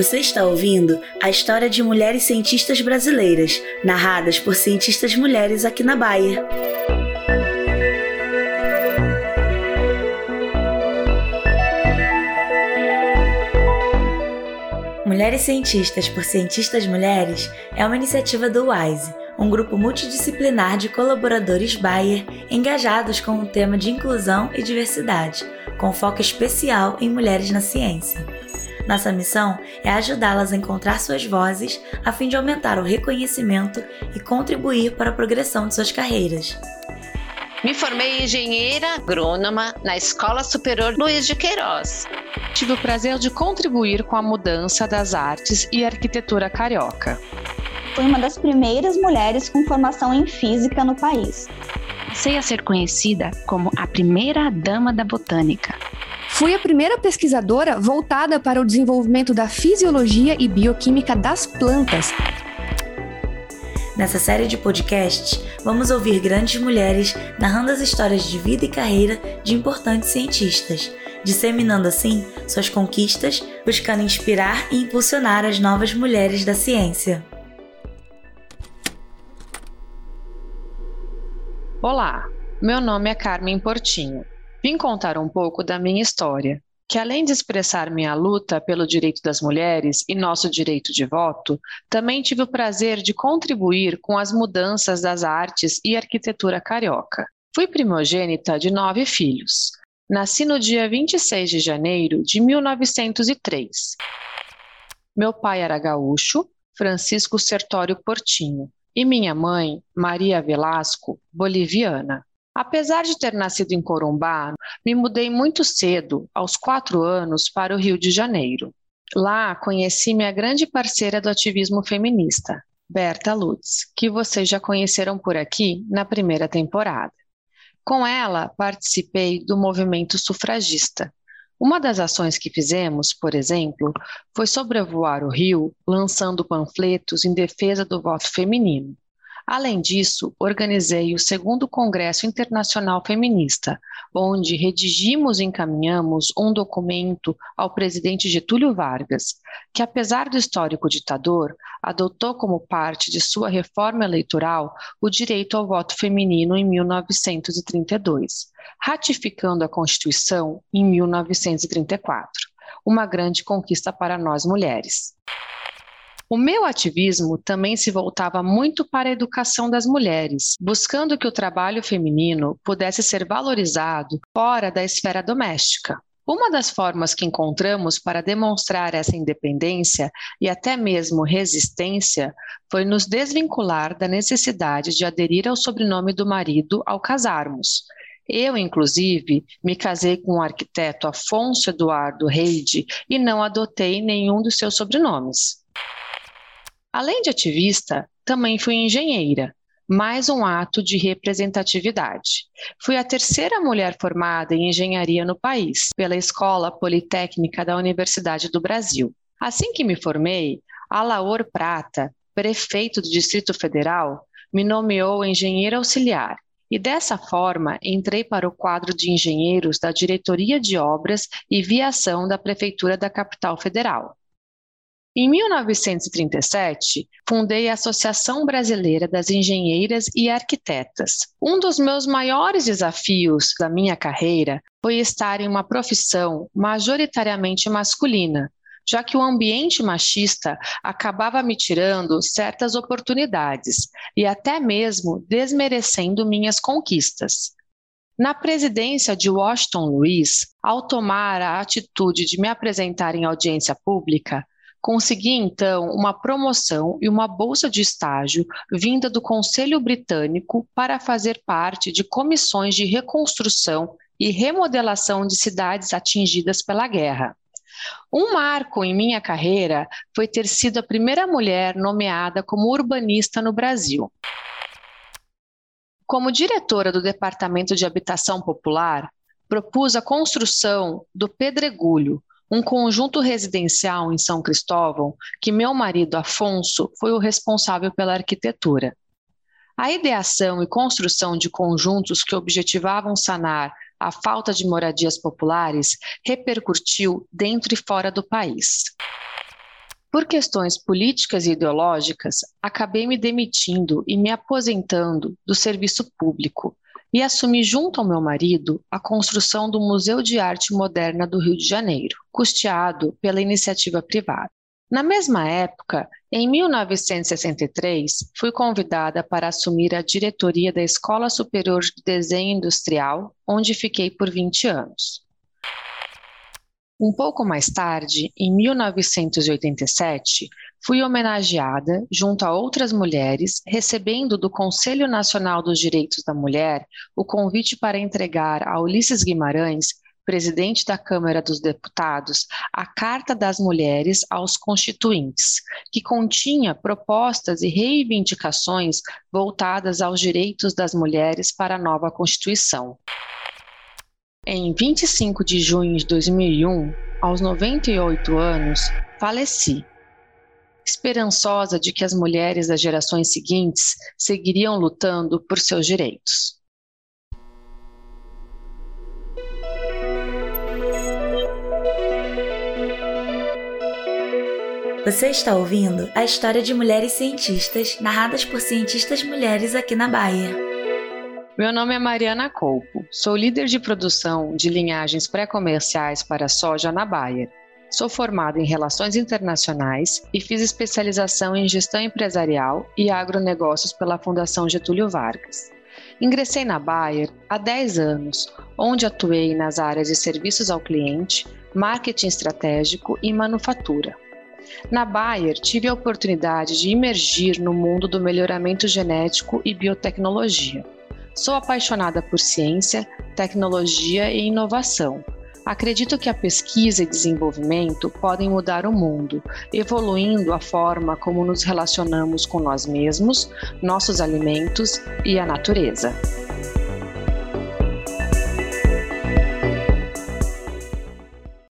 Você está ouvindo a história de mulheres cientistas brasileiras, narradas por cientistas mulheres aqui na Bahia. Mulheres Cientistas por Cientistas Mulheres é uma iniciativa do WISE, um grupo multidisciplinar de colaboradores Bayer engajados com o tema de inclusão e diversidade, com foco especial em mulheres na ciência. Nossa missão é ajudá-las a encontrar suas vozes a fim de aumentar o reconhecimento e contribuir para a progressão de suas carreiras. Me formei engenheira agrônoma na Escola Superior Luiz de Queiroz. Tive o prazer de contribuir com a mudança das artes e arquitetura carioca. Fui uma das primeiras mulheres com formação em física no país. Passei a ser conhecida como a primeira dama da botânica. Fui a primeira pesquisadora voltada para o desenvolvimento da fisiologia e bioquímica das plantas Nessa série de podcasts, vamos ouvir grandes mulheres narrando as histórias de vida e carreira de importantes cientistas, disseminando assim suas conquistas, buscando inspirar e impulsionar as novas mulheres da ciência. Olá, meu nome é Carmen Portinho. Vim contar um pouco da minha história, que além de expressar minha luta pelo direito das mulheres e nosso direito de voto, também tive o prazer de contribuir com as mudanças das artes e arquitetura carioca. Fui primogênita de nove filhos. Nasci no dia 26 de janeiro de 1903. Meu pai era gaúcho, Francisco Sertório Portinho, e minha mãe, Maria Velasco, boliviana. Apesar de ter nascido em Corumbá, me mudei muito cedo, aos quatro anos, para o Rio de Janeiro. Lá conheci minha grande parceira do ativismo feminista, Berta Lutz, que vocês já conheceram por aqui na primeira temporada. Com ela, participei do movimento sufragista. Uma das ações que fizemos, por exemplo, foi sobrevoar o Rio lançando panfletos em defesa do voto feminino. Além disso, organizei o segundo Congresso Internacional Feminista, onde redigimos e encaminhamos um documento ao presidente Getúlio Vargas, que, apesar do histórico ditador, adotou como parte de sua reforma eleitoral o direito ao voto feminino em 1932, ratificando a Constituição em 1934, uma grande conquista para nós mulheres. O meu ativismo também se voltava muito para a educação das mulheres, buscando que o trabalho feminino pudesse ser valorizado fora da esfera doméstica. Uma das formas que encontramos para demonstrar essa independência e até mesmo resistência foi nos desvincular da necessidade de aderir ao sobrenome do marido ao casarmos. Eu, inclusive, me casei com o arquiteto Afonso Eduardo Reide e não adotei nenhum dos seus sobrenomes. Além de ativista, também fui engenheira, mais um ato de representatividade. Fui a terceira mulher formada em engenharia no país, pela Escola Politécnica da Universidade do Brasil. Assim que me formei, Alaor Prata, prefeito do Distrito Federal, me nomeou engenheira auxiliar e dessa forma entrei para o quadro de engenheiros da Diretoria de Obras e Viação da Prefeitura da Capital Federal. Em 1937, fundei a Associação Brasileira das Engenheiras e Arquitetas. Um dos meus maiores desafios da minha carreira foi estar em uma profissão majoritariamente masculina, já que o ambiente machista acabava me tirando certas oportunidades e até mesmo desmerecendo minhas conquistas. Na presidência de Washington Luiz, ao tomar a atitude de me apresentar em audiência pública, Consegui então uma promoção e uma bolsa de estágio vinda do Conselho Britânico para fazer parte de comissões de reconstrução e remodelação de cidades atingidas pela guerra. Um marco em minha carreira foi ter sido a primeira mulher nomeada como urbanista no Brasil. Como diretora do Departamento de Habitação Popular, propus a construção do Pedregulho, um conjunto residencial em São Cristóvão que meu marido Afonso foi o responsável pela arquitetura. A ideação e construção de conjuntos que objetivavam sanar a falta de moradias populares repercutiu dentro e fora do país. Por questões políticas e ideológicas, acabei me demitindo e me aposentando do serviço público e assumi junto ao meu marido a construção do Museu de Arte Moderna do Rio de Janeiro, custeado pela iniciativa privada. Na mesma época, em 1963, fui convidada para assumir a diretoria da Escola Superior de Desenho Industrial, onde fiquei por 20 anos. Um pouco mais tarde, em 1987, fui homenageada, junto a outras mulheres, recebendo do Conselho Nacional dos Direitos da Mulher o convite para entregar a Ulisses Guimarães, presidente da Câmara dos Deputados, a Carta das Mulheres aos Constituintes, que continha propostas e reivindicações voltadas aos direitos das mulheres para a nova Constituição. Em 25 de junho de 2001, aos 98 anos, faleci. Esperançosa de que as mulheres das gerações seguintes seguiriam lutando por seus direitos. Você está ouvindo a história de mulheres cientistas narradas por cientistas mulheres aqui na Bahia. Meu nome é Mariana Colpo, sou líder de produção de linhagens pré-comerciais para soja na Bayer. Sou formada em Relações Internacionais e fiz especialização em Gestão Empresarial e Agronegócios pela Fundação Getúlio Vargas. Ingressei na Bayer há 10 anos, onde atuei nas áreas de serviços ao cliente, marketing estratégico e manufatura. Na Bayer, tive a oportunidade de imergir no mundo do melhoramento genético e biotecnologia. Sou apaixonada por ciência, tecnologia e inovação. Acredito que a pesquisa e desenvolvimento podem mudar o mundo, evoluindo a forma como nos relacionamos com nós mesmos, nossos alimentos e a natureza.